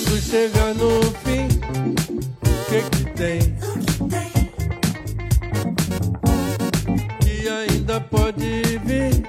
quando chega no fim, o que que tem? Que ainda pode vir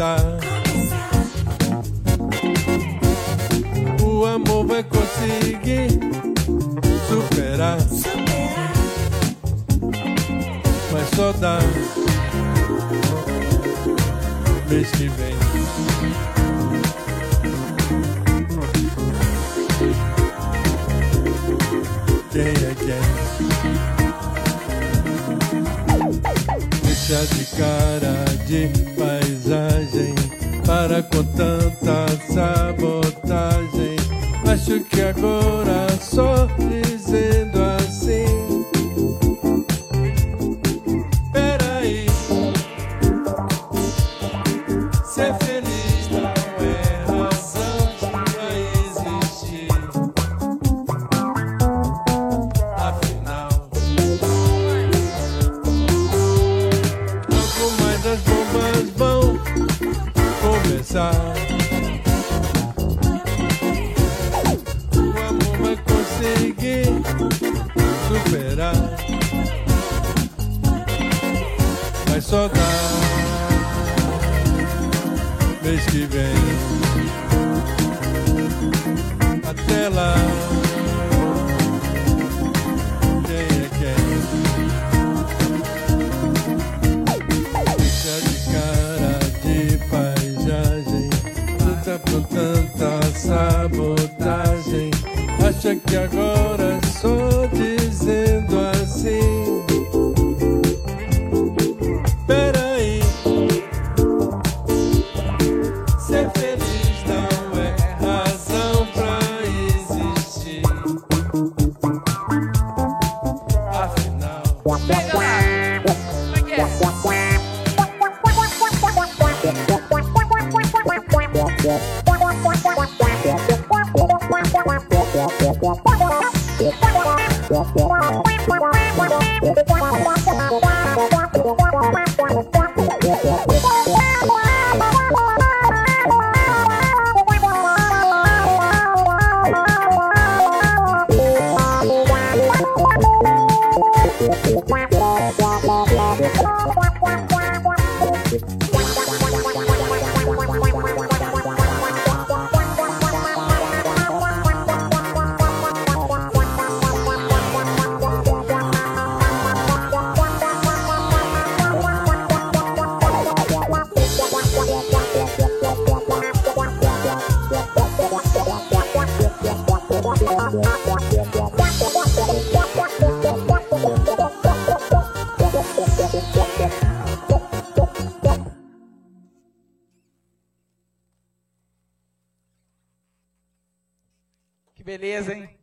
começar. O amor vai conseguir superar. Mas só dá mês que vem. Quem é quem? Deixa de cara de paisagem para com tanta sabotagem. Acho que agora só dizendo assim. Dá mês que vem. Até lá. Quem é quem? Deixa de cara de paisagem Luta por tanta sabotagem Acha que agora só dizendo Yeah. Que beleza, hein?